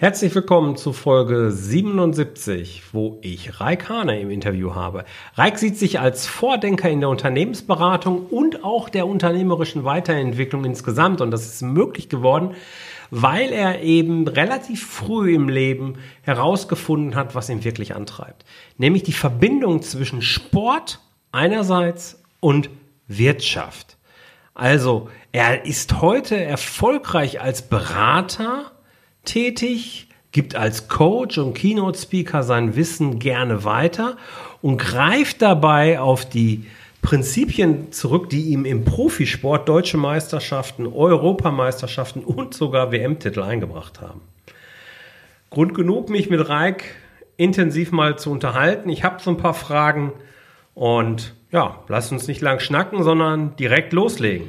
Herzlich willkommen zu Folge 77, wo ich Raik Hane im Interview habe. Raik sieht sich als Vordenker in der Unternehmensberatung und auch der unternehmerischen Weiterentwicklung insgesamt. Und das ist möglich geworden, weil er eben relativ früh im Leben herausgefunden hat, was ihn wirklich antreibt. Nämlich die Verbindung zwischen Sport einerseits und Wirtschaft. Also, er ist heute erfolgreich als Berater tätig, gibt als Coach und Keynote-Speaker sein Wissen gerne weiter und greift dabei auf die Prinzipien zurück, die ihm im Profisport deutsche Meisterschaften, Europameisterschaften und sogar WM-Titel eingebracht haben. Grund genug, mich mit Reik intensiv mal zu unterhalten. Ich habe so ein paar Fragen und ja, lasst uns nicht lang schnacken, sondern direkt loslegen.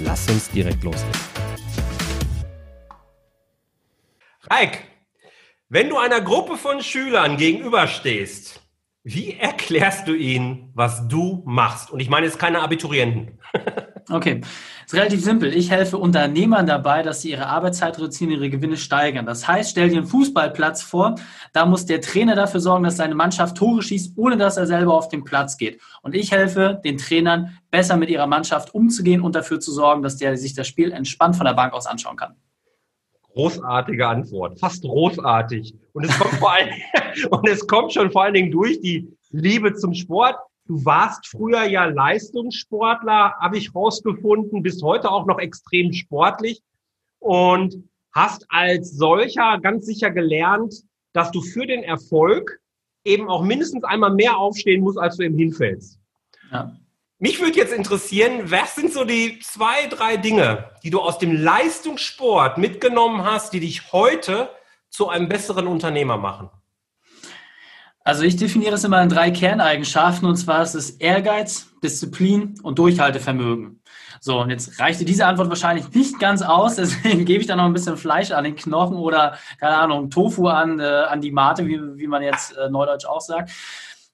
Lass uns direkt loslegen. Reik, wenn du einer Gruppe von Schülern gegenüberstehst, wie erklärst du ihnen, was du machst? Und ich meine jetzt keine Abiturienten. Okay, ist relativ simpel. Ich helfe Unternehmern dabei, dass sie ihre Arbeitszeit reduzieren, ihre Gewinne steigern. Das heißt, stell dir einen Fußballplatz vor, da muss der Trainer dafür sorgen, dass seine Mannschaft Tore schießt, ohne dass er selber auf den Platz geht. Und ich helfe den Trainern, besser mit ihrer Mannschaft umzugehen und dafür zu sorgen, dass der sich das Spiel entspannt von der Bank aus anschauen kann. Großartige Antwort, fast großartig. Und es kommt vor allen, und es kommt schon vor allen Dingen durch die Liebe zum Sport Du warst früher ja Leistungssportler, habe ich rausgefunden, bist heute auch noch extrem sportlich und hast als solcher ganz sicher gelernt, dass du für den Erfolg eben auch mindestens einmal mehr aufstehen musst, als du eben hinfällst. Ja. Mich würde jetzt interessieren, was sind so die zwei, drei Dinge, die du aus dem Leistungssport mitgenommen hast, die dich heute zu einem besseren Unternehmer machen? Also ich definiere es immer in drei Kerneigenschaften und zwar ist es Ehrgeiz, Disziplin und Durchhaltevermögen. So, und jetzt reichte diese Antwort wahrscheinlich nicht ganz aus, deswegen gebe ich da noch ein bisschen Fleisch an den Knochen oder, keine Ahnung, Tofu an, äh, an die Mate, wie, wie man jetzt äh, neudeutsch auch sagt.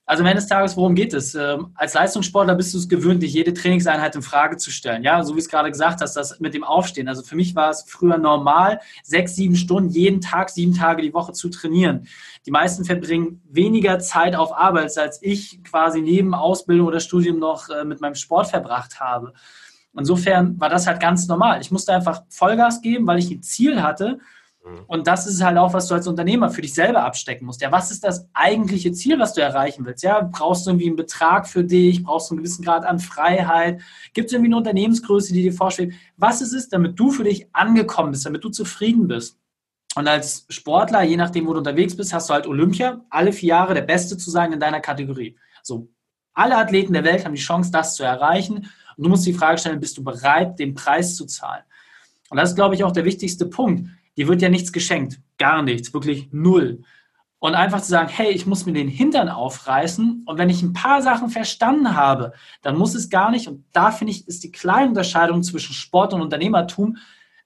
Also am Ende des Tages, worum geht es? Ähm, als Leistungssportler bist du es gewöhnt, dich jede Trainingseinheit in Frage zu stellen. Ja, so wie es gerade gesagt hast, das mit dem Aufstehen. Also für mich war es früher normal, sechs, sieben Stunden jeden Tag, sieben Tage die Woche zu trainieren. Die meisten verbringen weniger Zeit auf Arbeit, als ich quasi neben Ausbildung oder Studium noch äh, mit meinem Sport verbracht habe. Insofern war das halt ganz normal. Ich musste einfach Vollgas geben, weil ich ein Ziel hatte. Und das ist halt auch, was du als Unternehmer für dich selber abstecken musst. Ja, was ist das eigentliche Ziel, was du erreichen willst? Ja, brauchst du irgendwie einen Betrag für dich? Brauchst du einen gewissen Grad an Freiheit? Gibt es irgendwie eine Unternehmensgröße, die dir vorschwebt? Was ist es, damit du für dich angekommen bist, damit du zufrieden bist? Und als Sportler, je nachdem, wo du unterwegs bist, hast du halt Olympia, alle vier Jahre der Beste zu sein in deiner Kategorie. So, alle Athleten der Welt haben die Chance, das zu erreichen. Und du musst die Frage stellen, bist du bereit, den Preis zu zahlen? Und das ist, glaube ich, auch der wichtigste Punkt dir wird ja nichts geschenkt, gar nichts, wirklich null. Und einfach zu sagen, hey, ich muss mir den Hintern aufreißen und wenn ich ein paar Sachen verstanden habe, dann muss es gar nicht, und da finde ich, ist die kleine Unterscheidung zwischen Sport und Unternehmertum,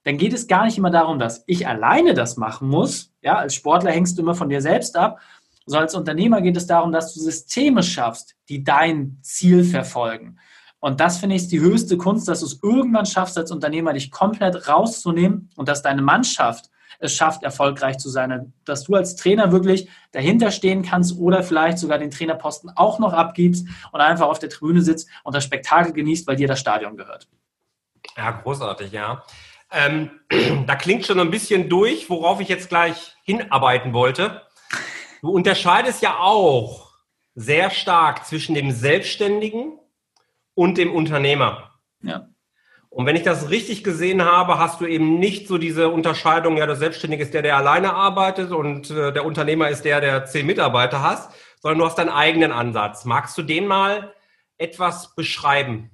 dann geht es gar nicht immer darum, dass ich alleine das machen muss. Ja, als Sportler hängst du immer von dir selbst ab. sondern als Unternehmer geht es darum, dass du Systeme schaffst, die dein Ziel verfolgen. Und das finde ich die höchste Kunst, dass du es irgendwann schaffst, als Unternehmer dich komplett rauszunehmen und dass deine Mannschaft es schafft, erfolgreich zu sein. Dass du als Trainer wirklich dahinter stehen kannst oder vielleicht sogar den Trainerposten auch noch abgibst und einfach auf der Tribüne sitzt und das Spektakel genießt, weil dir das Stadion gehört. Ja, großartig, ja. Ähm, da klingt schon ein bisschen durch, worauf ich jetzt gleich hinarbeiten wollte. Du unterscheidest ja auch sehr stark zwischen dem Selbstständigen und dem Unternehmer. Ja. Und wenn ich das richtig gesehen habe, hast du eben nicht so diese Unterscheidung, ja, der Selbstständige ist der, der alleine arbeitet und äh, der Unternehmer ist der, der zehn Mitarbeiter hast, sondern du hast deinen eigenen Ansatz. Magst du den mal etwas beschreiben?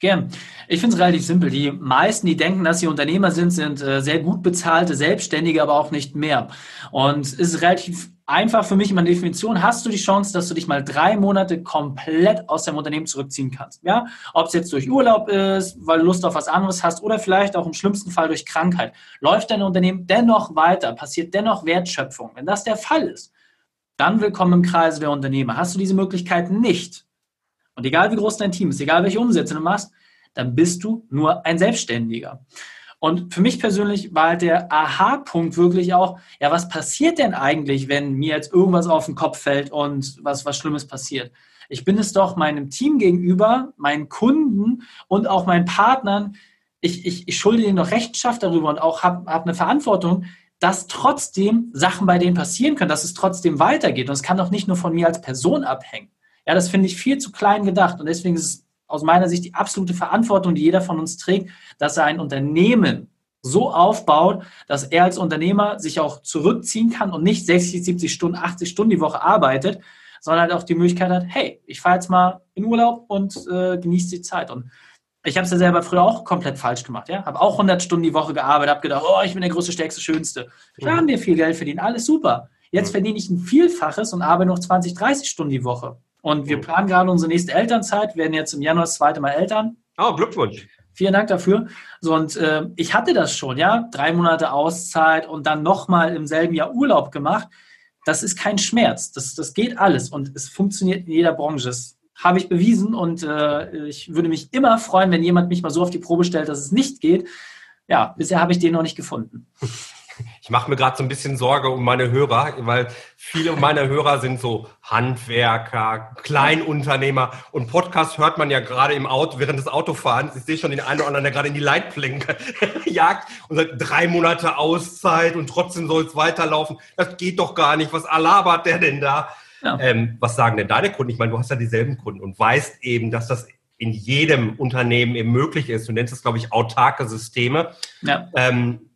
Gern. Ich finde es relativ simpel. Die meisten, die denken, dass sie Unternehmer sind, sind äh, sehr gut bezahlte Selbstständige, aber auch nicht mehr. Und es ist relativ einfach für mich in meiner Definition. Hast du die Chance, dass du dich mal drei Monate komplett aus deinem Unternehmen zurückziehen kannst? Ja, ob es jetzt durch Urlaub ist, weil du Lust auf was anderes hast oder vielleicht auch im schlimmsten Fall durch Krankheit. Läuft dein Unternehmen dennoch weiter? Passiert dennoch Wertschöpfung? Wenn das der Fall ist, dann willkommen im Kreise der Unternehmer. Hast du diese Möglichkeit nicht? Und egal wie groß dein Team ist, egal welche Umsätze du machst, dann bist du nur ein Selbstständiger. Und für mich persönlich war halt der Aha-Punkt wirklich auch, ja, was passiert denn eigentlich, wenn mir jetzt irgendwas auf den Kopf fällt und was, was Schlimmes passiert? Ich bin es doch meinem Team gegenüber, meinen Kunden und auch meinen Partnern, ich, ich, ich schulde ihnen doch Rechenschaft darüber und auch habe hab eine Verantwortung, dass trotzdem Sachen bei denen passieren können, dass es trotzdem weitergeht. Und es kann doch nicht nur von mir als Person abhängen. Ja, das finde ich viel zu klein gedacht. Und deswegen ist es aus meiner Sicht die absolute Verantwortung, die jeder von uns trägt, dass er ein Unternehmen so aufbaut, dass er als Unternehmer sich auch zurückziehen kann und nicht 60, 70 Stunden, 80 Stunden die Woche arbeitet, sondern halt auch die Möglichkeit hat, hey, ich fahre jetzt mal in Urlaub und äh, genieße die Zeit. Und ich habe es ja selber früher auch komplett falsch gemacht. Ja, habe auch 100 Stunden die Woche gearbeitet, habe gedacht, oh, ich bin der größte, stärkste, schönste. Klar haben wir viel Geld verdient, alles super. Jetzt verdiene ich ein Vielfaches und arbeite noch 20, 30 Stunden die Woche. Und wir planen gerade unsere nächste Elternzeit, werden jetzt im Januar das zweite Mal Eltern. Oh, Glückwunsch. Vielen Dank dafür. So, und äh, ich hatte das schon, ja, drei Monate Auszeit und dann nochmal im selben Jahr Urlaub gemacht. Das ist kein Schmerz. Das, das geht alles und es funktioniert in jeder Branche. Das habe ich bewiesen und äh, ich würde mich immer freuen, wenn jemand mich mal so auf die Probe stellt, dass es nicht geht. Ja, bisher habe ich den noch nicht gefunden. Ich mache mir gerade so ein bisschen Sorge um meine Hörer, weil viele meiner Hörer sind so Handwerker, Kleinunternehmer und Podcast hört man ja gerade im Auto, während des Autofahrens. Ich sehe schon den einen oder anderen, der gerade in die Leitplanke jagt und sagt, drei Monate Auszeit und trotzdem soll es weiterlaufen. Das geht doch gar nicht. Was labert der denn da? Ja. Ähm, was sagen denn deine Kunden? Ich meine, du hast ja dieselben Kunden und weißt eben, dass das in jedem Unternehmen eben möglich ist. Du nennst es, glaube ich, autarke Systeme. Ja. Ähm,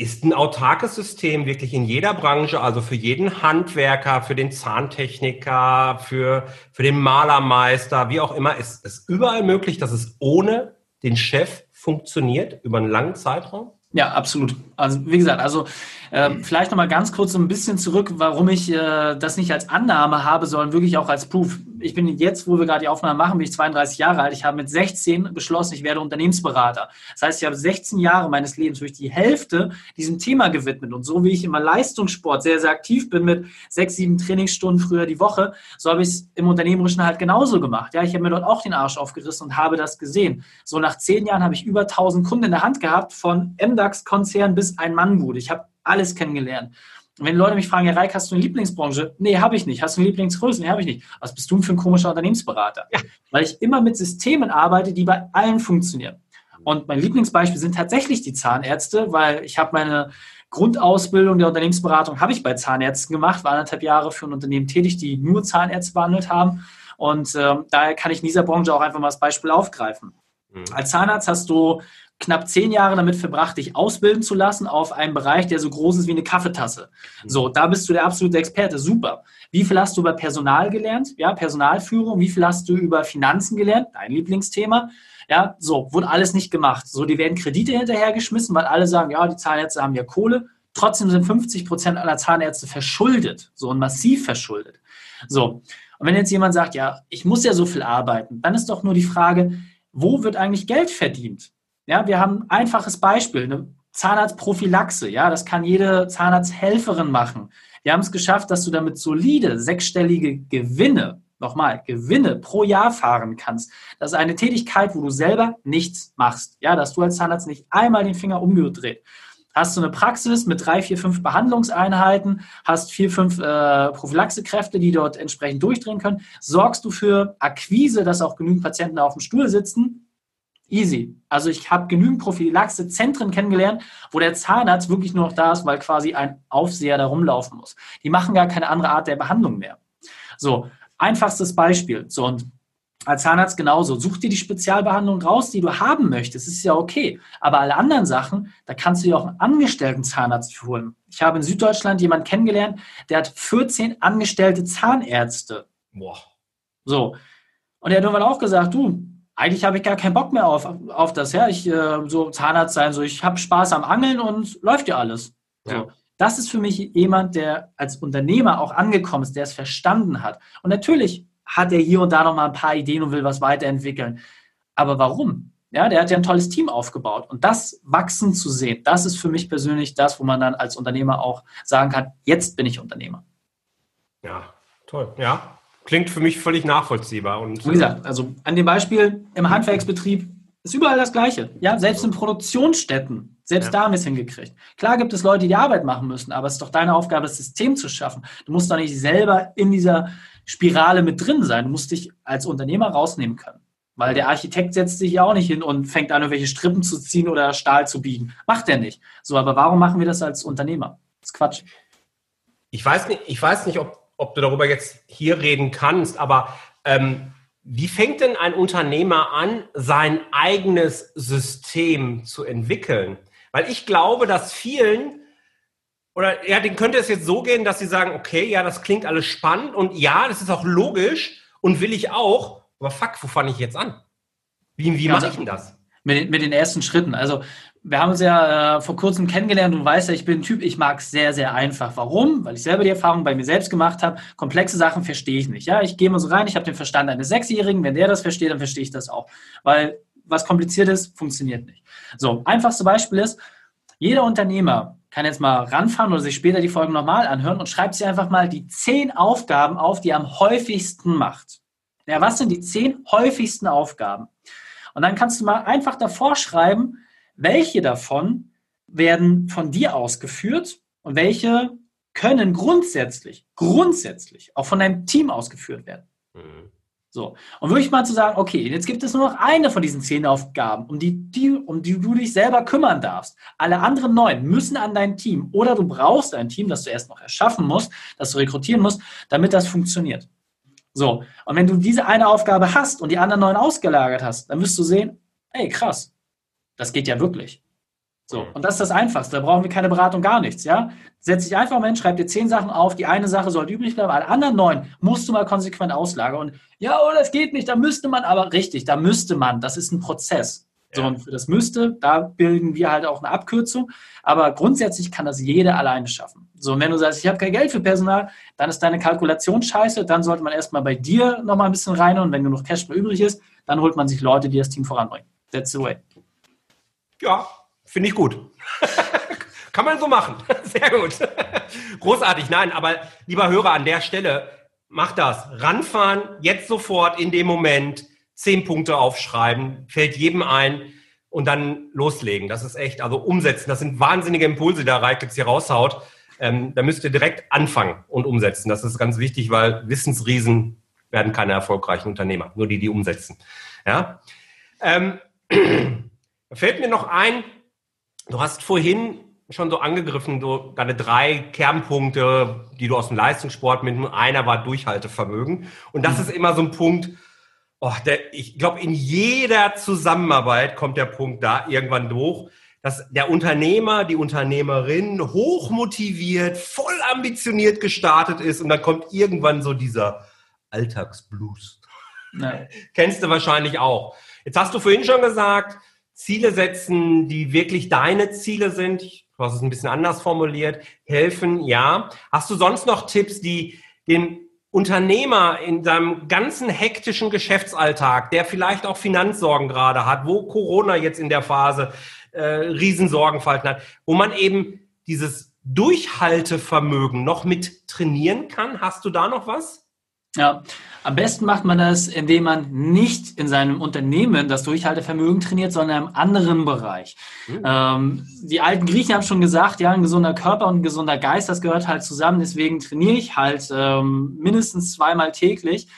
ist ein autarkes System wirklich in jeder Branche, also für jeden Handwerker, für den Zahntechniker, für, für den Malermeister, wie auch immer, ist es überall möglich, dass es ohne den Chef funktioniert über einen langen Zeitraum? Ja, absolut. Also wie gesagt, also äh, vielleicht nochmal ganz kurz so ein bisschen zurück, warum ich äh, das nicht als Annahme habe, sondern wirklich auch als Proof. Ich bin jetzt, wo wir gerade die Aufnahme machen, bin ich 32 Jahre alt. Ich habe mit 16 beschlossen, ich werde Unternehmensberater. Das heißt, ich habe 16 Jahre meines Lebens durch die Hälfte diesem Thema gewidmet. Und so wie ich immer Leistungssport sehr, sehr aktiv bin mit sechs, sieben Trainingsstunden früher die Woche, so habe ich es im Unternehmerischen halt genauso gemacht. Ja, ich habe mir dort auch den Arsch aufgerissen und habe das gesehen. So nach zehn Jahren habe ich über 1000 Kunden in der Hand gehabt, von MDAX-Konzern bis ein Mannbude. Ich habe alles kennengelernt. Und wenn Leute mich fragen, Herr Reik, hast du eine Lieblingsbranche? Nee, habe ich nicht. Hast du eine Lieblingsgröße? Nee, habe ich nicht. Was bist du für ein komischer Unternehmensberater? Ja. Weil ich immer mit Systemen arbeite, die bei allen funktionieren. Und mein Lieblingsbeispiel sind tatsächlich die Zahnärzte, weil ich habe meine Grundausbildung der Unternehmensberatung habe ich bei Zahnärzten gemacht, war anderthalb Jahre für ein Unternehmen tätig, die nur Zahnärzte behandelt haben. Und äh, daher kann ich in dieser Branche auch einfach mal das Beispiel aufgreifen. Mhm. Als Zahnarzt hast du knapp zehn Jahre damit verbracht, dich ausbilden zu lassen auf einem Bereich, der so groß ist wie eine Kaffeetasse. So, da bist du der absolute Experte. Super. Wie viel hast du über Personal gelernt? Ja, Personalführung. Wie viel hast du über Finanzen gelernt? Dein Lieblingsthema. Ja, so, wurde alles nicht gemacht. So, die werden Kredite hinterhergeschmissen, weil alle sagen, ja, die Zahnärzte haben ja Kohle. Trotzdem sind 50 Prozent aller Zahnärzte verschuldet. So, und massiv verschuldet. So. Und wenn jetzt jemand sagt, ja, ich muss ja so viel arbeiten, dann ist doch nur die Frage, wo wird eigentlich Geld verdient? Ja, wir haben ein einfaches Beispiel, eine Zahnarztprophylaxe. Ja, das kann jede Zahnarzthelferin machen. Wir haben es geschafft, dass du damit solide sechsstellige Gewinne, nochmal, Gewinne pro Jahr fahren kannst. Das ist eine Tätigkeit, wo du selber nichts machst. Ja, dass du als Zahnarzt nicht einmal den Finger umgedreht. Hast du eine Praxis mit drei, vier, fünf Behandlungseinheiten, hast vier, fünf äh, Prophylaxekräfte, die dort entsprechend durchdrehen können, sorgst du für Akquise, dass auch genügend Patienten auf dem Stuhl sitzen, Easy. Also ich habe genügend Prophylaxe-Zentren kennengelernt, wo der Zahnarzt wirklich nur noch da ist, weil quasi ein Aufseher da rumlaufen muss. Die machen gar keine andere Art der Behandlung mehr. So, einfachstes Beispiel. So, und als Zahnarzt genauso. Such dir die Spezialbehandlung raus, die du haben möchtest. Das ist ja okay. Aber alle anderen Sachen, da kannst du dir auch einen angestellten Zahnarzt holen. Ich habe in Süddeutschland jemanden kennengelernt, der hat 14 angestellte Zahnärzte. Boah. So. Und er hat irgendwann auch gesagt, du, eigentlich habe ich gar keinen Bock mehr auf, auf das, ja, ich äh, so Zahnarzt sein, so ich habe Spaß am Angeln und läuft ja alles. So. Ja. Das ist für mich jemand, der als Unternehmer auch angekommen ist, der es verstanden hat. Und natürlich hat er hier und da noch mal ein paar Ideen und will was weiterentwickeln. Aber warum? Ja, der hat ja ein tolles Team aufgebaut. Und das wachsen zu sehen, das ist für mich persönlich das, wo man dann als Unternehmer auch sagen kann, jetzt bin ich Unternehmer. Ja, toll. Ja, klingt für mich völlig nachvollziehbar. Und, Wie gesagt, also an dem Beispiel im Handwerksbetrieb ist überall das Gleiche. Ja, selbst in Produktionsstätten selbst ja. da haben wir es hingekriegt. Klar gibt es Leute, die, die Arbeit machen müssen, aber es ist doch deine Aufgabe, das System zu schaffen. Du musst doch nicht selber in dieser Spirale mit drin sein. Du musst dich als Unternehmer rausnehmen können. Weil der Architekt setzt sich ja auch nicht hin und fängt an, irgendwelche Strippen zu ziehen oder Stahl zu biegen. Macht er nicht. So, aber warum machen wir das als Unternehmer? Das ist Quatsch. Ich weiß nicht, ich weiß nicht ob, ob du darüber jetzt hier reden kannst, aber ähm, wie fängt denn ein Unternehmer an, sein eigenes System zu entwickeln? Weil ich glaube, dass vielen, oder ja, denen könnte es jetzt so gehen, dass sie sagen, okay, ja, das klingt alles spannend und ja, das ist auch logisch und will ich auch, aber fuck, wo fange ich jetzt an? Wie, wie mache ich denn das? Mit, mit den ersten Schritten. Also wir haben uns ja äh, vor kurzem kennengelernt und weißt ja, ich bin ein Typ, ich mag es sehr, sehr einfach. Warum? Weil ich selber die Erfahrung bei mir selbst gemacht habe. Komplexe Sachen verstehe ich nicht. Ja, ich gehe mal so rein, ich habe den Verstand eines Sechsjährigen. Wenn der das versteht, dann verstehe ich das auch. Weil was kompliziert ist, funktioniert nicht. So, einfachste Beispiel ist, jeder Unternehmer kann jetzt mal ranfahren oder sich später die Folgen nochmal anhören und schreibt sich einfach mal die zehn Aufgaben auf, die er am häufigsten macht. Ja, was sind die zehn häufigsten Aufgaben? Und dann kannst du mal einfach davor schreiben, welche davon werden von dir ausgeführt und welche können grundsätzlich, grundsätzlich auch von deinem Team ausgeführt werden. Mhm. So. Und wirklich mal zu sagen, okay, jetzt gibt es nur noch eine von diesen zehn Aufgaben, um die, die, um die du dich selber kümmern darfst. Alle anderen neun müssen an dein Team oder du brauchst ein Team, das du erst noch erschaffen musst, das du rekrutieren musst, damit das funktioniert. So. Und wenn du diese eine Aufgabe hast und die anderen neun ausgelagert hast, dann wirst du sehen, ey, krass, das geht ja wirklich. So, und das ist das Einfachste. Da brauchen wir keine Beratung, gar nichts. Ja? Setz dich einfach mal hin, schreib dir zehn Sachen auf. Die eine Sache sollte übrig bleiben, alle anderen neun musst du mal konsequent auslagern. Und ja, oh, das geht nicht, da müsste man, aber richtig, da müsste man. Das ist ein Prozess. So, und für das müsste, da bilden wir halt auch eine Abkürzung. Aber grundsätzlich kann das jeder alleine schaffen. So, und wenn du sagst, ich habe kein Geld für Personal, dann ist deine Kalkulation scheiße. Dann sollte man erstmal bei dir nochmal ein bisschen rein und wenn genug Cashflow übrig ist, dann holt man sich Leute, die das Team voranbringen. That's the way. Ja, Finde ich gut. Kann man so machen. Sehr gut. Großartig. Nein, aber lieber Hörer an der Stelle, mach das. Ranfahren, jetzt sofort in dem Moment, zehn Punkte aufschreiben, fällt jedem ein und dann loslegen. Das ist echt, also umsetzen. Das sind wahnsinnige Impulse, die der Reik jetzt hier raushaut. Ähm, da müsst ihr direkt anfangen und umsetzen. Das ist ganz wichtig, weil Wissensriesen werden keine erfolgreichen Unternehmer, nur die, die umsetzen. Ja. Ähm, fällt mir noch ein, Du hast vorhin schon so angegriffen, so deine drei Kernpunkte, die du aus dem Leistungssport mit einer war Durchhaltevermögen. Und das mhm. ist immer so ein Punkt, oh, der, ich glaube, in jeder Zusammenarbeit kommt der Punkt da irgendwann hoch, dass der Unternehmer, die Unternehmerin hochmotiviert, voll ambitioniert gestartet ist und dann kommt irgendwann so dieser Alltagsblues. Ja. Kennst du wahrscheinlich auch. Jetzt hast du vorhin schon gesagt, Ziele setzen, die wirklich deine Ziele sind. Du hast es ein bisschen anders formuliert. Helfen, ja. Hast du sonst noch Tipps, die den Unternehmer in seinem ganzen hektischen Geschäftsalltag, der vielleicht auch Finanzsorgen gerade hat, wo Corona jetzt in der Phase äh, Riesensorgenfalten hat, wo man eben dieses Durchhaltevermögen noch mit trainieren kann. Hast du da noch was? Ja, am besten macht man das, indem man nicht in seinem Unternehmen das Durchhaltevermögen trainiert, sondern im anderen Bereich. Mhm. Ähm, die alten Griechen haben schon gesagt, ja, ein gesunder Körper und ein gesunder Geist, das gehört halt zusammen. Deswegen trainiere ich halt ähm, mindestens zweimal täglich.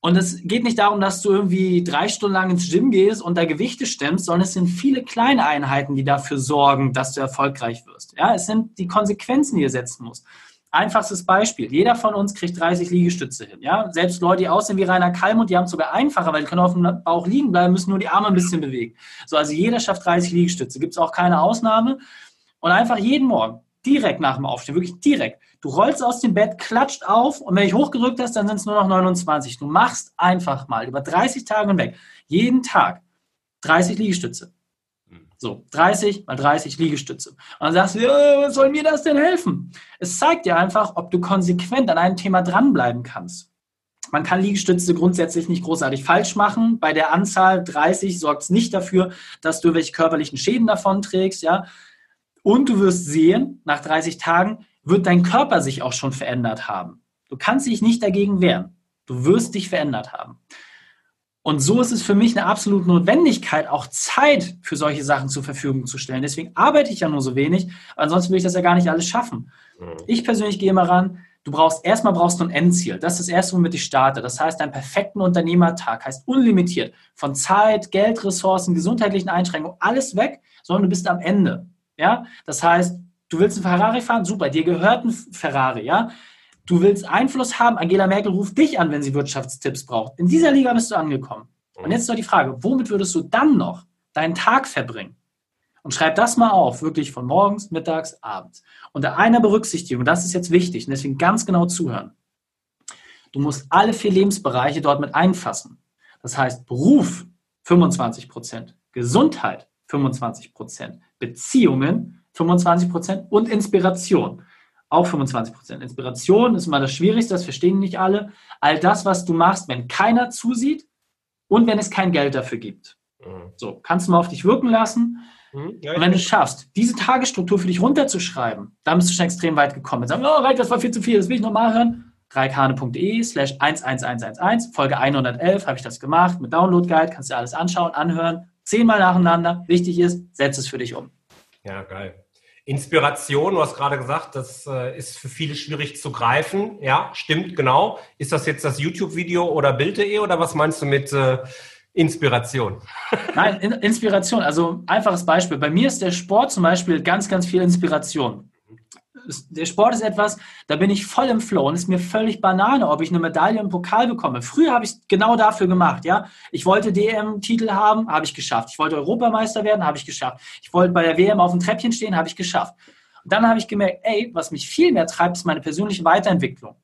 Und es geht nicht darum, dass du irgendwie drei Stunden lang ins Gym gehst und da Gewichte stemmst, sondern es sind viele kleine Einheiten, die dafür sorgen, dass du erfolgreich wirst. Ja, es sind die Konsequenzen, die ihr setzen musst. Einfachstes Beispiel. Jeder von uns kriegt 30 Liegestütze hin. Ja? Selbst Leute, die aussehen wie Rainer Kallmund, die haben es sogar einfacher, weil die können auf dem Bauch liegen bleiben, müssen nur die Arme ein bisschen bewegen. So, also jeder schafft 30 Liegestütze. Gibt es auch keine Ausnahme. Und einfach jeden Morgen direkt nach dem Aufstehen, wirklich direkt. Du rollst aus dem Bett, klatscht auf und wenn du dich hochgerückt hast, dann sind es nur noch 29. Du machst einfach mal über 30 Tage hinweg, jeden Tag 30 Liegestütze. So, 30 mal 30 Liegestütze. Und dann sagst du, was soll mir das denn helfen? Es zeigt dir einfach, ob du konsequent an einem Thema dranbleiben kannst. Man kann Liegestütze grundsätzlich nicht großartig falsch machen. Bei der Anzahl 30 sorgt es nicht dafür, dass du welche körperlichen Schäden davon trägst, ja. Und du wirst sehen, nach 30 Tagen wird dein Körper sich auch schon verändert haben. Du kannst dich nicht dagegen wehren. Du wirst dich verändert haben. Und so ist es für mich eine absolute Notwendigkeit, auch Zeit für solche Sachen zur Verfügung zu stellen. Deswegen arbeite ich ja nur so wenig, ansonsten würde ich das ja gar nicht alles schaffen. Mhm. Ich persönlich gehe immer ran, du brauchst, erstmal brauchst du ein Endziel. Das ist das erste, womit ich starte. Das heißt, dein perfekten Unternehmertag heißt unlimitiert. Von Zeit, Geld, Ressourcen, gesundheitlichen Einschränkungen, alles weg, sondern du bist am Ende. Ja, das heißt, du willst einen Ferrari fahren, super, dir gehört ein Ferrari, ja. Du willst Einfluss haben, Angela Merkel ruft dich an, wenn sie Wirtschaftstipps braucht. In dieser Liga bist du angekommen. Und jetzt ist doch die Frage, womit würdest du dann noch deinen Tag verbringen? Und schreib das mal auf, wirklich von morgens, mittags, abends. Unter einer Berücksichtigung, das ist jetzt wichtig und deswegen ganz genau zuhören. Du musst alle vier Lebensbereiche dort mit einfassen. Das heißt Beruf 25 Prozent, Gesundheit 25 Prozent, Beziehungen 25 Prozent und Inspiration auch 25 Prozent. Inspiration ist mal das Schwierigste, das verstehen nicht alle. All das, was du machst, wenn keiner zusieht und wenn es kein Geld dafür gibt. Mhm. So, kannst du mal auf dich wirken lassen. Mhm. Ja, und wenn du es schaffst, diese Tagesstruktur für dich runterzuschreiben, dann bist du schon extrem weit gekommen. Dann sagen, oh, Reik, das war viel zu viel, das will ich nochmal hören. reikhane.de slash 11111, Folge 111 habe ich das gemacht mit Download Guide, kannst du alles anschauen, anhören, zehnmal nacheinander. Wichtig ist, setz es für dich um. Ja, geil. Inspiration, du hast gerade gesagt, das äh, ist für viele schwierig zu greifen. Ja, stimmt, genau. Ist das jetzt das YouTube-Video oder Bild.de oder was meinst du mit äh, Inspiration? Nein, in, Inspiration. Also einfaches Beispiel. Bei mir ist der Sport zum Beispiel ganz, ganz viel Inspiration der Sport ist etwas, da bin ich voll im Flow und ist mir völlig Banane, ob ich eine Medaille im Pokal bekomme. Früher habe ich es genau dafür gemacht, ja. Ich wollte DM-Titel haben, habe ich geschafft. Ich wollte Europameister werden, habe ich geschafft. Ich wollte bei der WM auf dem Treppchen stehen, habe ich geschafft. Und dann habe ich gemerkt, ey, was mich viel mehr treibt, ist meine persönliche Weiterentwicklung.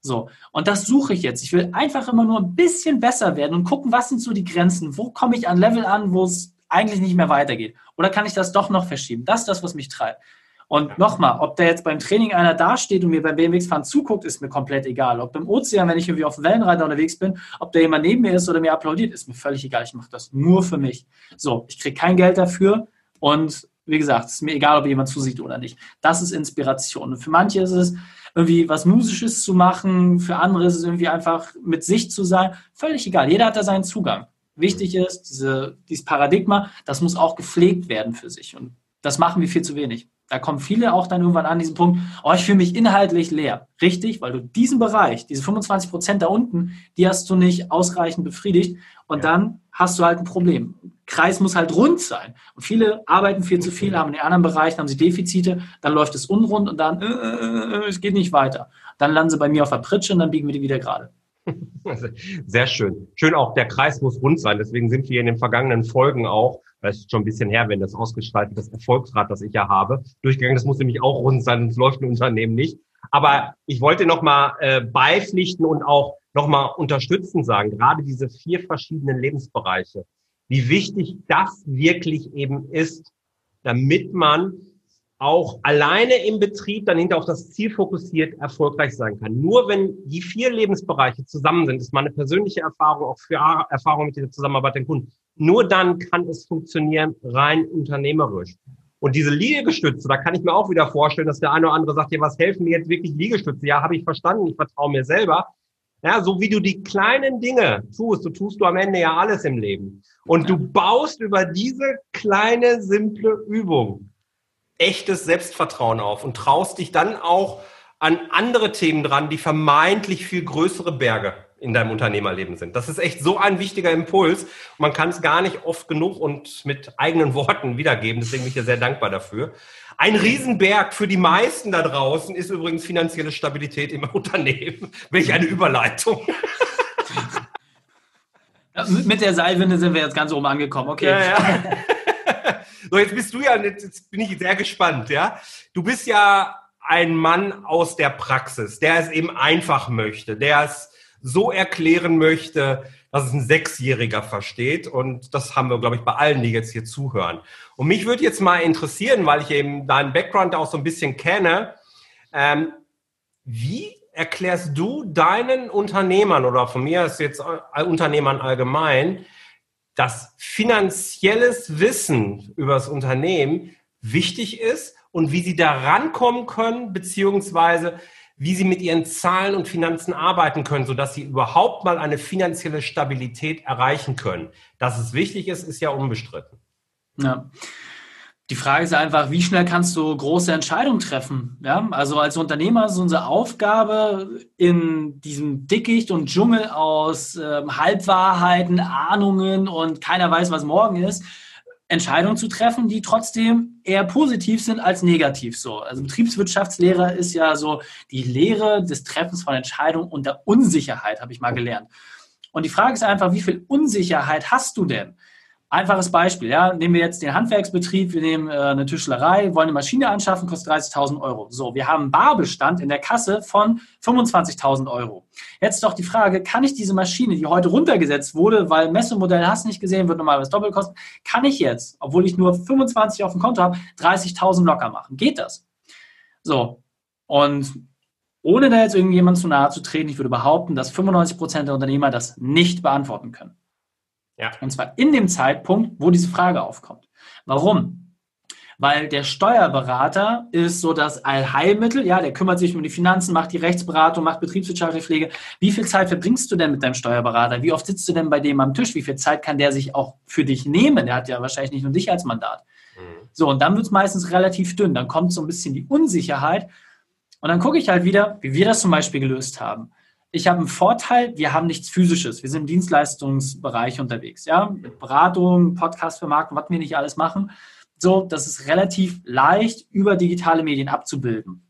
So, und das suche ich jetzt. Ich will einfach immer nur ein bisschen besser werden und gucken, was sind so die Grenzen? Wo komme ich an Level an, wo es eigentlich nicht mehr weitergeht? Oder kann ich das doch noch verschieben? Das ist das, was mich treibt. Und nochmal, ob da jetzt beim Training einer dasteht und mir beim BMX-Fahren zuguckt, ist mir komplett egal. Ob im Ozean, wenn ich irgendwie auf Wellenreiter unterwegs bin, ob da jemand neben mir ist oder mir applaudiert, ist mir völlig egal. Ich mache das nur für mich. So, ich kriege kein Geld dafür und wie gesagt, es ist mir egal, ob jemand zusieht oder nicht. Das ist Inspiration. Und für manche ist es irgendwie was Musisches zu machen, für andere ist es irgendwie einfach mit sich zu sein. Völlig egal. Jeder hat da seinen Zugang. Wichtig ist, diese, dieses Paradigma, das muss auch gepflegt werden für sich. Und das machen wir viel zu wenig. Da kommen viele auch dann irgendwann an diesen Punkt, oh, ich fühle mich inhaltlich leer. Richtig, weil du diesen Bereich, diese 25 Prozent da unten, die hast du nicht ausreichend befriedigt und ja. dann hast du halt ein Problem. Kreis muss halt rund sein. Und viele arbeiten viel zu viel, haben in den anderen Bereichen haben sie Defizite, dann läuft es unrund und dann, äh, äh, äh, es geht nicht weiter. Dann landen sie bei mir auf der Pritsche und dann biegen wir die wieder gerade. Sehr schön. Schön auch, der Kreis muss rund sein. Deswegen sind wir in den vergangenen Folgen auch das ist schon ein bisschen her, wenn das ausgestaltet, das Erfolgsrad, das ich ja habe, durchgegangen. Das muss nämlich auch rund sein, sonst läuft ein Unternehmen nicht. Aber ich wollte nochmal äh, beipflichten und auch nochmal unterstützen sagen, gerade diese vier verschiedenen Lebensbereiche, wie wichtig das wirklich eben ist, damit man auch alleine im Betrieb dann hinter auf das Ziel fokussiert erfolgreich sein kann. Nur wenn die vier Lebensbereiche zusammen sind, ist meine persönliche Erfahrung, auch für Erfahrung mit der Zusammenarbeit den Kunden, nur dann kann es funktionieren, rein unternehmerisch. Und diese Liegestütze, da kann ich mir auch wieder vorstellen, dass der eine oder andere sagt, ja, was helfen mir jetzt wirklich Liegestütze? Ja, habe ich verstanden, ich vertraue mir selber. Ja, so wie du die kleinen Dinge tust, so tust du am Ende ja alles im Leben. Und du baust über diese kleine, simple Übung echtes Selbstvertrauen auf und traust dich dann auch an andere Themen dran, die vermeintlich viel größere Berge in deinem Unternehmerleben sind. Das ist echt so ein wichtiger Impuls. Man kann es gar nicht oft genug und mit eigenen Worten wiedergeben. Deswegen bin ich dir sehr dankbar dafür. Ein Riesenberg für die meisten da draußen ist übrigens finanzielle Stabilität im Unternehmen. Welch eine Überleitung. Mit der Seilwinde sind wir jetzt ganz oben angekommen. Okay. Ja, ja. So, jetzt bist du ja, jetzt bin ich sehr gespannt, ja. Du bist ja ein Mann aus der Praxis, der es eben einfach möchte, der es so erklären möchte, dass es ein Sechsjähriger versteht. Und das haben wir, glaube ich, bei allen, die jetzt hier zuhören. Und mich würde jetzt mal interessieren, weil ich eben deinen Background auch so ein bisschen kenne, ähm, wie erklärst du deinen Unternehmern oder von mir ist jetzt Unternehmern allgemein, dass finanzielles Wissen über das Unternehmen wichtig ist und wie sie da rankommen können, beziehungsweise wie sie mit ihren Zahlen und Finanzen arbeiten können, sodass sie überhaupt mal eine finanzielle Stabilität erreichen können. Dass es wichtig ist, ist ja unbestritten. Ja. Die Frage ist einfach, wie schnell kannst du große Entscheidungen treffen? Ja, also als Unternehmer ist unsere Aufgabe in diesem Dickicht und Dschungel aus äh, Halbwahrheiten, Ahnungen und keiner weiß, was morgen ist, Entscheidungen zu treffen, die trotzdem eher positiv sind als negativ so. Also Betriebswirtschaftslehre ist ja so die Lehre des Treffens von Entscheidungen unter Unsicherheit, habe ich mal gelernt. Und die Frage ist einfach, wie viel Unsicherheit hast du denn? Einfaches Beispiel, ja, nehmen wir jetzt den Handwerksbetrieb, wir nehmen äh, eine Tischlerei, wollen eine Maschine anschaffen, kostet 30.000 Euro. So, wir haben einen Barbestand in der Kasse von 25.000 Euro. Jetzt doch die Frage, kann ich diese Maschine, die heute runtergesetzt wurde, weil Messemodell hast nicht gesehen, wird normalerweise doppelt kosten, kann ich jetzt, obwohl ich nur 25 auf dem Konto habe, 30.000 locker machen? Geht das? So, und ohne da jetzt irgendjemand zu nahe zu treten, ich würde behaupten, dass 95 Prozent der Unternehmer das nicht beantworten können. Ja. Und zwar in dem Zeitpunkt, wo diese Frage aufkommt. Warum? Weil der Steuerberater ist so das Allheilmittel, ja, der kümmert sich um die Finanzen, macht die Rechtsberatung, macht betriebswirtschaftliche Pflege. Wie viel Zeit verbringst du denn mit deinem Steuerberater? Wie oft sitzt du denn bei dem am Tisch? Wie viel Zeit kann der sich auch für dich nehmen? Der hat ja wahrscheinlich nicht nur dich als Mandat. Mhm. So, und dann wird es meistens relativ dünn. Dann kommt so ein bisschen die Unsicherheit. Und dann gucke ich halt wieder, wie wir das zum Beispiel gelöst haben ich habe einen Vorteil, wir haben nichts Physisches. Wir sind im Dienstleistungsbereich unterwegs, ja, mit Beratung, Podcast vermarkten, was wir nicht alles machen. So, das ist relativ leicht über digitale Medien abzubilden.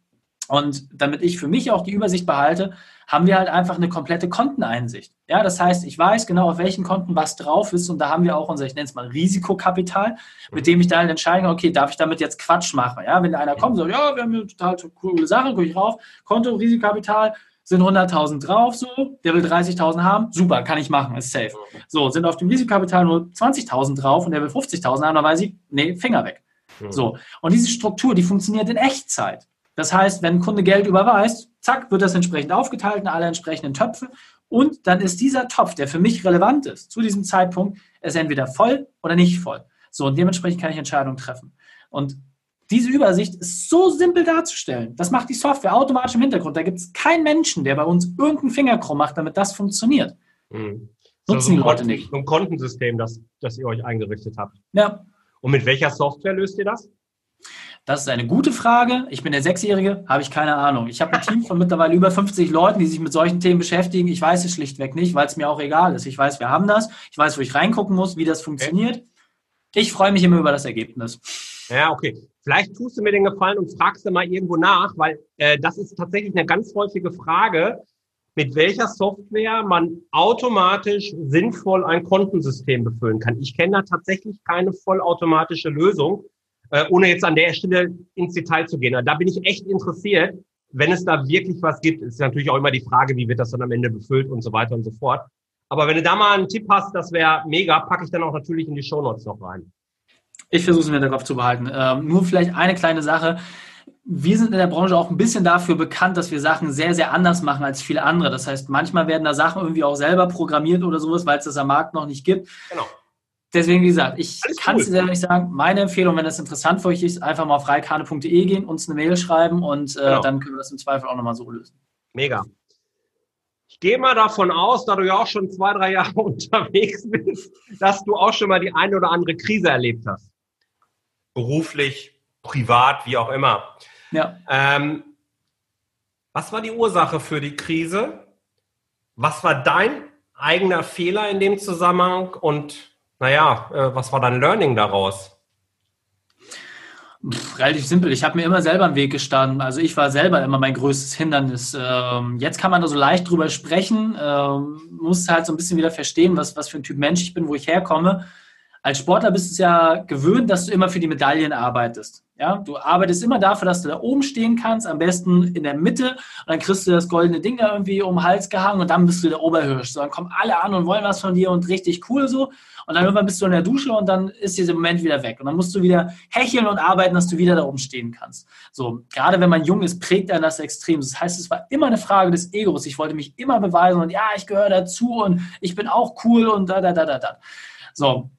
Und damit ich für mich auch die Übersicht behalte, haben wir halt einfach eine komplette Konteneinsicht. Ja, das heißt, ich weiß genau, auf welchen Konten was drauf ist und da haben wir auch unser, ich nenne es mal Risikokapital, mit dem ich dann entscheiden kann, okay, darf ich damit jetzt Quatsch machen? Ja, wenn einer kommt und sagt, ja, wir haben eine total coole Sache, gucke ich rauf, Konto, Risikokapital, sind 100.000 drauf, so, der will 30.000 haben, super, kann ich machen, ist safe. So, sind auf dem Risikokapital nur 20.000 drauf und der will 50.000 haben, dann weiß ich, nee, Finger weg. So, und diese Struktur, die funktioniert in Echtzeit. Das heißt, wenn ein Kunde Geld überweist, zack, wird das entsprechend aufgeteilt in alle entsprechenden Töpfe und dann ist dieser Topf, der für mich relevant ist, zu diesem Zeitpunkt, ist entweder voll oder nicht voll. So, und dementsprechend kann ich Entscheidungen treffen. Und diese Übersicht ist so simpel darzustellen. Das macht die Software automatisch im Hintergrund. Da gibt es keinen Menschen, der bei uns irgendeinen Finger krumm macht, damit das funktioniert. Mhm. Nutzen die Leute nicht. So ein Kontensystem, das, das ihr euch eingerichtet habt. Ja. Und mit welcher Software löst ihr das? Das ist eine gute Frage. Ich bin der Sechsjährige, habe ich keine Ahnung. Ich habe ein Team von mittlerweile über 50 Leuten, die sich mit solchen Themen beschäftigen. Ich weiß es schlichtweg nicht, weil es mir auch egal ist. Ich weiß, wir haben das. Ich weiß, wo ich reingucken muss, wie das funktioniert. Okay. Ich freue mich immer über das Ergebnis. Ja, okay. Vielleicht tust du mir den Gefallen und fragst du mal irgendwo nach, weil äh, das ist tatsächlich eine ganz häufige Frage, mit welcher Software man automatisch sinnvoll ein Kontensystem befüllen kann. Ich kenne da tatsächlich keine vollautomatische Lösung, äh, ohne jetzt an der Stelle ins Detail zu gehen. Da bin ich echt interessiert, wenn es da wirklich was gibt. Ist natürlich auch immer die Frage, wie wird das dann am Ende befüllt und so weiter und so fort. Aber wenn du da mal einen Tipp hast, das wäre mega, packe ich dann auch natürlich in die Show Notes noch rein. Ich versuche es mir darauf zu behalten. Ähm, nur vielleicht eine kleine Sache. Wir sind in der Branche auch ein bisschen dafür bekannt, dass wir Sachen sehr, sehr anders machen als viele andere. Das heißt, manchmal werden da Sachen irgendwie auch selber programmiert oder sowas, weil es das am Markt noch nicht gibt. Genau. Deswegen, wie gesagt, ich kann es cool. dir selber nicht sagen. Meine Empfehlung, wenn das interessant für euch ist, einfach mal auf reikane.de gehen, uns eine Mail schreiben und äh, genau. dann können wir das im Zweifel auch nochmal so lösen. Mega. Ich gehe mal davon aus, da du ja auch schon zwei, drei Jahre unterwegs bist, dass du auch schon mal die eine oder andere Krise erlebt hast beruflich, privat, wie auch immer. Ja. Ähm, was war die Ursache für die Krise? Was war dein eigener Fehler in dem Zusammenhang? Und naja, äh, was war dein Learning daraus? relativ simpel. Ich habe mir immer selber im Weg gestanden. Also ich war selber immer mein größtes Hindernis. Ähm, jetzt kann man da so leicht drüber sprechen, ähm, muss halt so ein bisschen wieder verstehen, was, was für ein Typ Mensch ich bin, wo ich herkomme. Als Sportler bist du es ja gewöhnt, dass du immer für die Medaillen arbeitest. Ja, du arbeitest immer dafür, dass du da oben stehen kannst, am besten in der Mitte, und dann kriegst du das goldene Ding da irgendwie um den Hals gehangen und dann bist du der Oberhirsch. So, dann kommen alle an und wollen was von dir und richtig cool so. Und dann irgendwann bist du in der Dusche und dann ist dieser Moment wieder weg. Und dann musst du wieder hecheln und arbeiten, dass du wieder da oben stehen kannst. So, gerade wenn man jung ist, prägt einen das extrem. Das heißt, es war immer eine Frage des Egos. Ich wollte mich immer beweisen und ja, ich gehöre dazu und ich bin auch cool und da, da, da, da, da. So,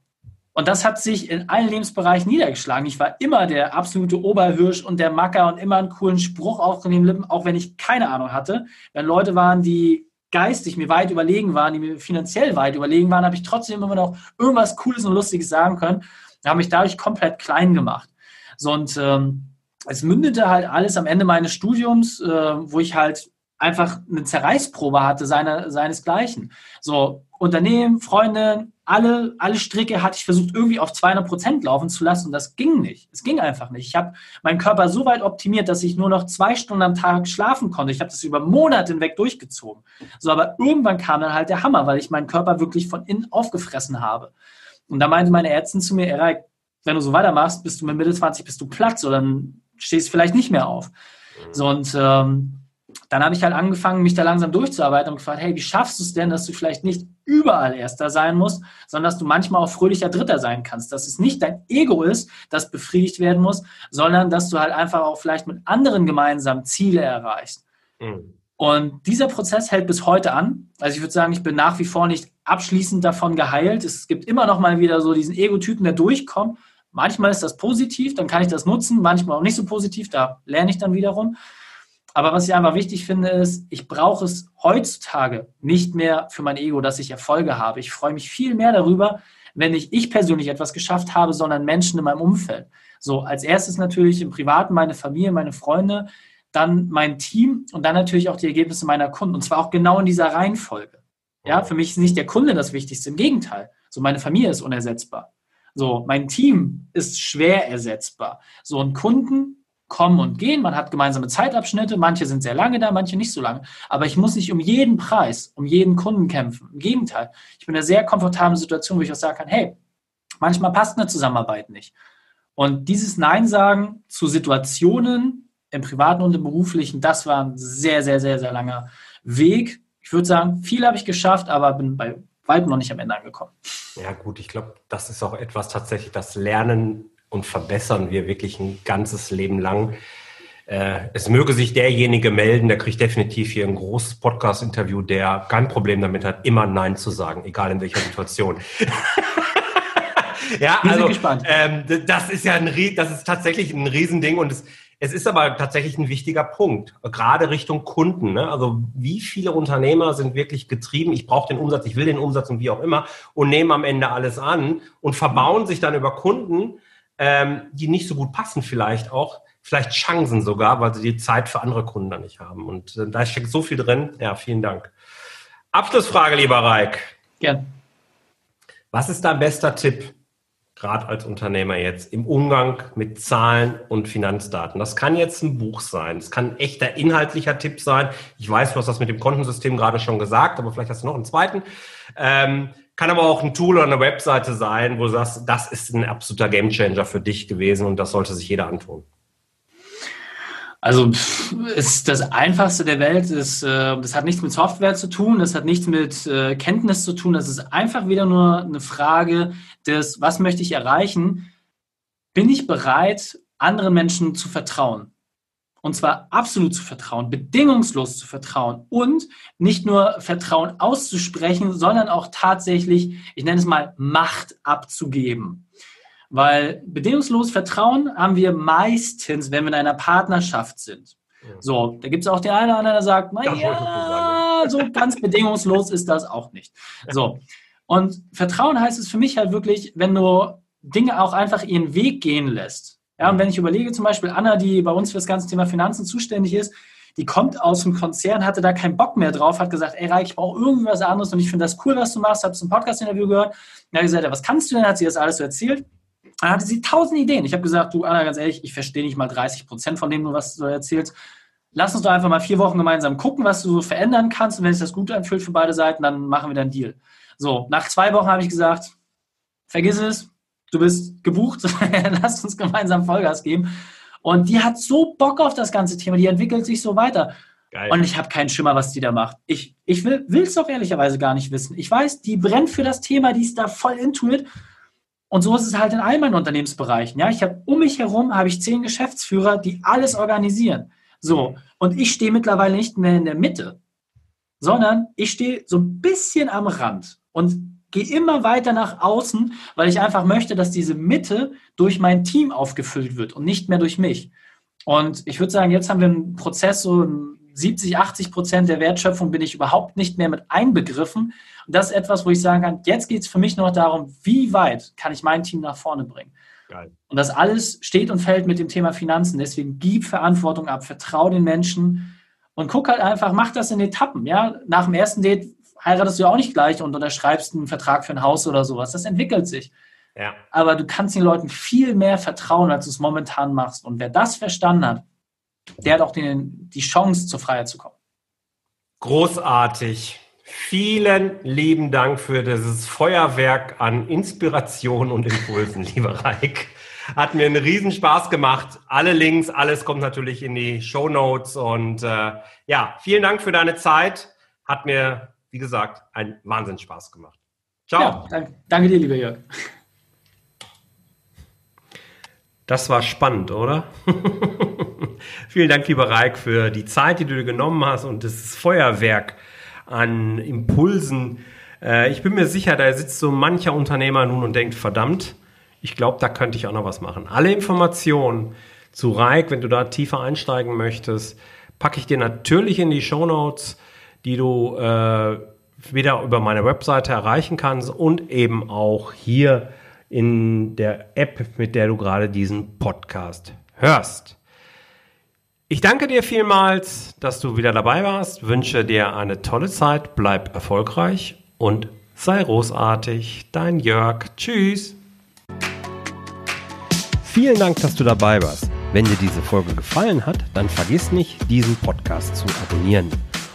und das hat sich in allen Lebensbereichen niedergeschlagen. Ich war immer der absolute Oberhirsch und der Macker und immer einen coolen Spruch auf den Lippen, auch wenn ich keine Ahnung hatte. Wenn Leute waren, die geistig mir weit überlegen waren, die mir finanziell weit überlegen waren, habe ich trotzdem immer noch irgendwas Cooles und Lustiges sagen können. Da habe ich dadurch komplett klein gemacht. So, und ähm, es mündete halt alles am Ende meines Studiums, äh, wo ich halt einfach eine Zerreißprobe hatte seine, seinesgleichen. So, Unternehmen, Freunde, alle, alle Stricke hatte ich versucht, irgendwie auf 200 Prozent laufen zu lassen und das ging nicht. Es ging einfach nicht. Ich habe meinen Körper so weit optimiert, dass ich nur noch zwei Stunden am Tag schlafen konnte. Ich habe das über Monate hinweg durchgezogen. So, aber irgendwann kam dann halt der Hammer, weil ich meinen Körper wirklich von innen aufgefressen habe. Und da meinte meine Ärztin zu mir, Erik, wenn du so weitermachst, bist du mit Mitte 20, bist du platt, so dann stehst du vielleicht nicht mehr auf. So, und ähm, dann habe ich halt angefangen, mich da langsam durchzuarbeiten und gefragt, hey, wie schaffst du es denn, dass du vielleicht nicht überall Erster sein musst, sondern dass du manchmal auch fröhlicher Dritter sein kannst, dass es nicht dein Ego ist, das befriedigt werden muss, sondern dass du halt einfach auch vielleicht mit anderen gemeinsam Ziele erreichst. Mhm. Und dieser Prozess hält bis heute an. Also ich würde sagen, ich bin nach wie vor nicht abschließend davon geheilt. Es gibt immer noch mal wieder so diesen Ego-Typen, der durchkommt. Manchmal ist das positiv, dann kann ich das nutzen, manchmal auch nicht so positiv, da lerne ich dann wiederum. Aber was ich einfach wichtig finde, ist, ich brauche es heutzutage nicht mehr für mein Ego, dass ich Erfolge habe. Ich freue mich viel mehr darüber, wenn nicht ich persönlich etwas geschafft habe, sondern Menschen in meinem Umfeld. So, als erstes natürlich im Privaten meine Familie, meine Freunde, dann mein Team und dann natürlich auch die Ergebnisse meiner Kunden. Und zwar auch genau in dieser Reihenfolge. Ja, für mich ist nicht der Kunde das Wichtigste. Im Gegenteil. So, meine Familie ist unersetzbar. So, mein Team ist schwer ersetzbar. So, und Kunden kommen und gehen, man hat gemeinsame Zeitabschnitte, manche sind sehr lange da, manche nicht so lange. Aber ich muss nicht um jeden Preis, um jeden Kunden kämpfen. Im Gegenteil, ich bin in einer sehr komfortablen Situation, wo ich auch sagen kann, hey, manchmal passt eine Zusammenarbeit nicht. Und dieses Nein sagen zu Situationen im privaten und im beruflichen, das war ein sehr, sehr, sehr, sehr langer Weg. Ich würde sagen, viel habe ich geschafft, aber bin bei weitem noch nicht am Ende angekommen. Ja, gut, ich glaube, das ist auch etwas tatsächlich, das Lernen und verbessern wir wirklich ein ganzes Leben lang. Äh, es möge sich derjenige melden, der kriegt definitiv hier ein großes Podcast-Interview, der kein Problem damit hat, immer Nein zu sagen, egal in welcher Situation. ja, also ähm, das ist ja ein, das ist tatsächlich ein Riesending und es, es ist aber tatsächlich ein wichtiger Punkt, gerade Richtung Kunden. Ne? Also wie viele Unternehmer sind wirklich getrieben, ich brauche den Umsatz, ich will den Umsatz und wie auch immer und nehmen am Ende alles an und verbauen sich dann über Kunden, ähm, die nicht so gut passen vielleicht auch, vielleicht Chancen sogar, weil sie die Zeit für andere Kunden dann nicht haben. Und äh, da steckt so viel drin. Ja, vielen Dank. Abschlussfrage, lieber Reik. Gern. Was ist dein bester Tipp, gerade als Unternehmer jetzt, im Umgang mit Zahlen und Finanzdaten? Das kann jetzt ein Buch sein, es kann ein echter inhaltlicher Tipp sein. Ich weiß, du hast das mit dem Kontensystem gerade schon gesagt, aber vielleicht hast du noch einen zweiten. Ähm, kann aber auch ein Tool oder eine Webseite sein, wo du sagst, das ist ein absoluter Gamechanger für dich gewesen und das sollte sich jeder antun. Also ist das Einfachste der Welt. Ist, äh, das hat nichts mit Software zu tun, das hat nichts mit äh, Kenntnis zu tun. Das ist einfach wieder nur eine Frage des, was möchte ich erreichen? Bin ich bereit, anderen Menschen zu vertrauen? Und zwar absolut zu vertrauen, bedingungslos zu vertrauen und nicht nur Vertrauen auszusprechen, sondern auch tatsächlich, ich nenne es mal, Macht abzugeben. Weil bedingungslos Vertrauen haben wir meistens, wenn wir in einer Partnerschaft sind. So, da gibt es auch den einen oder anderen, der sagt, naja, so ganz bedingungslos ist das auch nicht. So. Und Vertrauen heißt es für mich halt wirklich, wenn du Dinge auch einfach ihren Weg gehen lässt. Ja, und wenn ich überlege, zum Beispiel Anna, die bei uns für das ganze Thema Finanzen zuständig ist, die kommt aus dem Konzern, hatte da keinen Bock mehr drauf, hat gesagt, ey Reich, ich brauche irgendwie was anderes und ich finde das cool, was du machst, habe ein Podcast-Interview gehört. Dann hat gesagt, ja, was kannst du denn? Hat sie das alles so erzählt. Dann hatte sie tausend Ideen. Ich habe gesagt, du Anna, ganz ehrlich, ich verstehe nicht mal 30 Prozent von dem, was du erzählst. Lass uns doch einfach mal vier Wochen gemeinsam gucken, was du verändern kannst. Und wenn sich das gut anfühlt für beide Seiten, dann machen wir dann Deal. So, nach zwei Wochen habe ich gesagt, vergiss es, du bist gebucht, lass uns gemeinsam Vollgas geben. Und die hat so Bock auf das ganze Thema, die entwickelt sich so weiter. Geil. Und ich habe keinen Schimmer, was die da macht. Ich, ich will es doch ehrlicherweise gar nicht wissen. Ich weiß, die brennt für das Thema, die ist da voll intuit. Und so ist es halt in all meinen Unternehmensbereichen. Ja, ich habe um mich herum habe ich zehn Geschäftsführer, die alles organisieren. So und ich stehe mittlerweile nicht mehr in der Mitte, sondern ich stehe so ein bisschen am Rand und gehe immer weiter nach außen, weil ich einfach möchte, dass diese Mitte durch mein Team aufgefüllt wird und nicht mehr durch mich. Und ich würde sagen, jetzt haben wir einen Prozess, so 70, 80 Prozent der Wertschöpfung bin ich überhaupt nicht mehr mit einbegriffen. Und das ist etwas, wo ich sagen kann, jetzt geht es für mich noch darum, wie weit kann ich mein Team nach vorne bringen. Geil. Und das alles steht und fällt mit dem Thema Finanzen. Deswegen gib Verantwortung ab, vertraue den Menschen und guck halt einfach, mach das in Etappen. Ja? Nach dem ersten Date heiratest du ja auch nicht gleich und unterschreibst einen Vertrag für ein Haus oder sowas. Das entwickelt sich. Ja. Aber du kannst den Leuten viel mehr vertrauen, als du es momentan machst. Und wer das verstanden hat, der hat auch den, die Chance, zur Freiheit zu kommen. Großartig. Vielen lieben Dank für dieses Feuerwerk an Inspiration und Impulsen, lieber Reik. Hat mir einen Riesenspaß gemacht. Alle Links, alles kommt natürlich in die Show Notes. Und äh, ja, vielen Dank für deine Zeit. Hat mir, wie gesagt, einen Wahnsinnsspaß gemacht. Ciao. Ja, danke, danke dir, lieber Jörg. Das war spannend, oder? Vielen Dank, lieber Reik, für die Zeit, die du dir genommen hast und das Feuerwerk an Impulsen. Äh, ich bin mir sicher, da sitzt so mancher Unternehmer nun und denkt, verdammt, ich glaube, da könnte ich auch noch was machen. Alle Informationen zu Reik, wenn du da tiefer einsteigen möchtest, packe ich dir natürlich in die Show Notes, die du äh, wieder über meine Webseite erreichen kannst und eben auch hier in der App, mit der du gerade diesen Podcast hörst. Ich danke dir vielmals, dass du wieder dabei warst, wünsche dir eine tolle Zeit, bleib erfolgreich und sei großartig. Dein Jörg. Tschüss. Vielen Dank, dass du dabei warst. Wenn dir diese Folge gefallen hat, dann vergiss nicht, diesen Podcast zu abonnieren.